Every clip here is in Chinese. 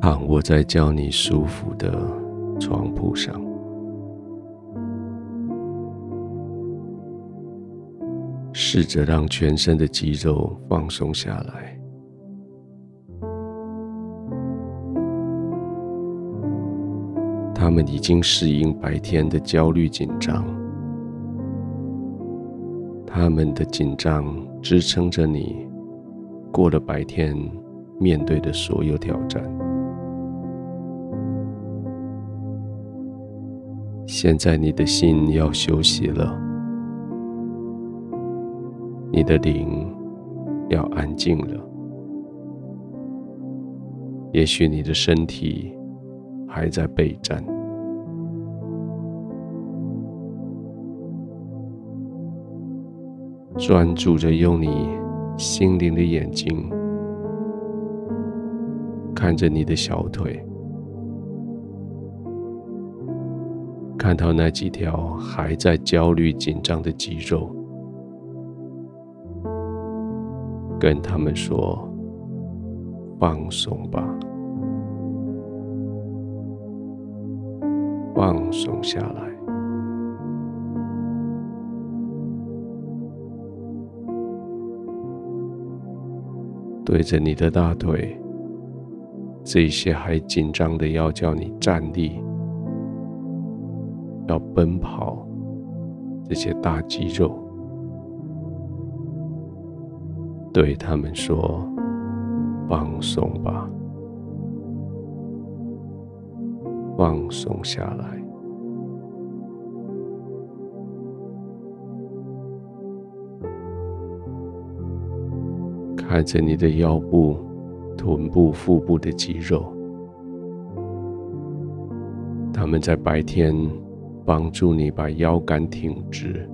躺卧在叫你舒服的床铺上，试着让全身的肌肉放松下来。他们已经适应白天的焦虑紧张，他们的紧张支撑着你过了白天面对的所有挑战。现在你的心要休息了，你的灵要安静了。也许你的身体还在备战。专注着用你心灵的眼睛看着你的小腿，看到那几条还在焦虑紧张的肌肉，跟他们说：“放松吧，放松下来。”对着你的大腿，这些还紧张的要叫你站立、要奔跑，这些大肌肉，对他们说：“放松吧，放松下来。”看着你的腰部、臀部、腹部的肌肉，他们在白天帮助你把腰杆挺直，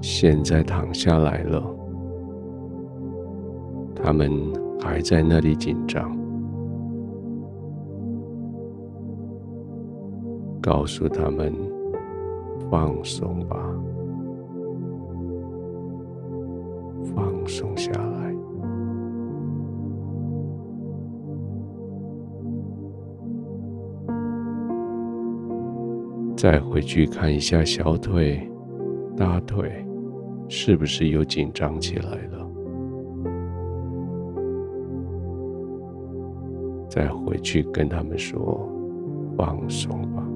现在躺下来了，他们还在那里紧张。告诉他们，放松吧。放松下来，再回去看一下小腿、大腿，是不是又紧张起来了？再回去跟他们说，放松吧。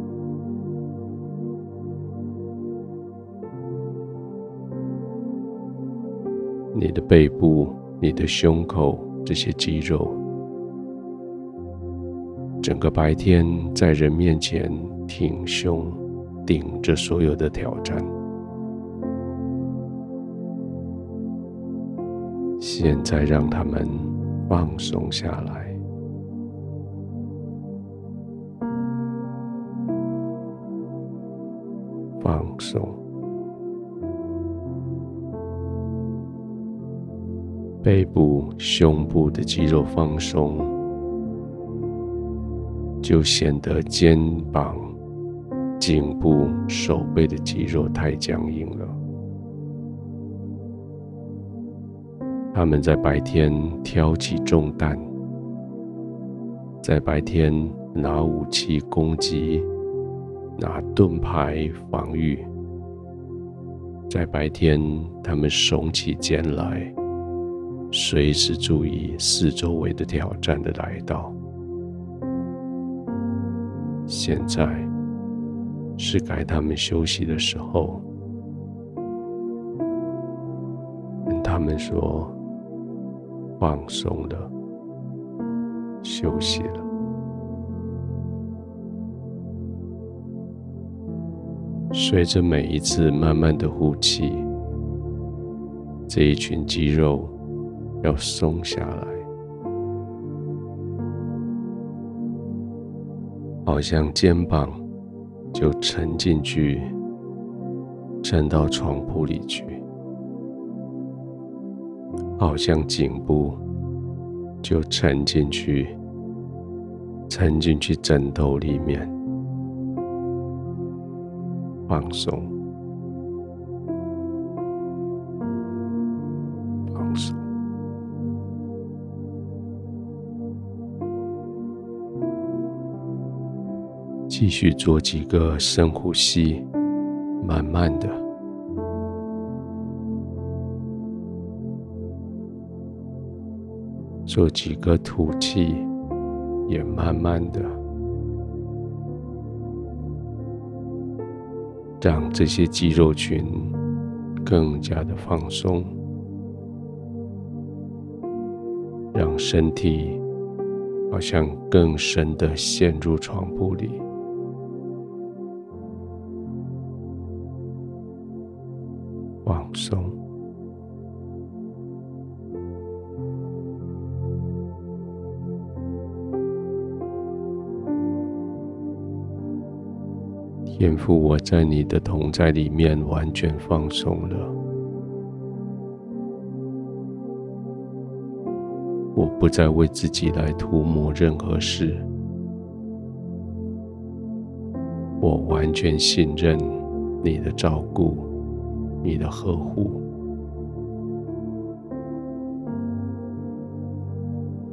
你的背部、你的胸口这些肌肉，整个白天在人面前挺胸，顶着所有的挑战，现在让他们放松下来，放松。背部、胸部的肌肉放松，就显得肩膀、颈部、手背的肌肉太僵硬了。他们在白天挑起重担，在白天拿武器攻击、拿盾牌防御，在白天他们耸起肩来。随时注意四周围的挑战的来到。现在是该他们休息的时候，跟他们说放松了，休息了。随着每一次慢慢的呼气，这一群肌肉。要松下来，好像肩膀就沉进去，沉到床铺里去；好像颈部就沉进去，沉进去枕头里面，放松。继续做几个深呼吸，慢慢的做几个吐气，也慢慢的让这些肌肉群更加的放松，让身体好像更深的陷入床铺里。放松，天父，我在你的同在里面完全放松了。我不再为自己来涂抹任何事，我完全信任你的照顾。你的呵护，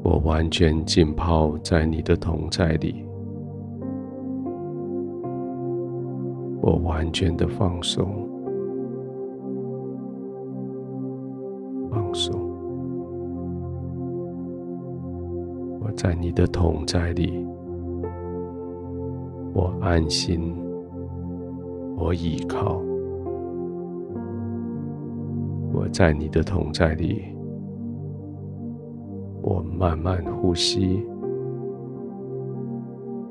我完全浸泡在你的同在里，我完全的放松，放松，我在你的同在里，我安心，我依靠。我在你的同在里，我慢慢呼吸，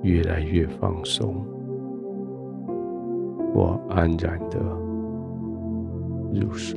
越来越放松，我安然的入睡。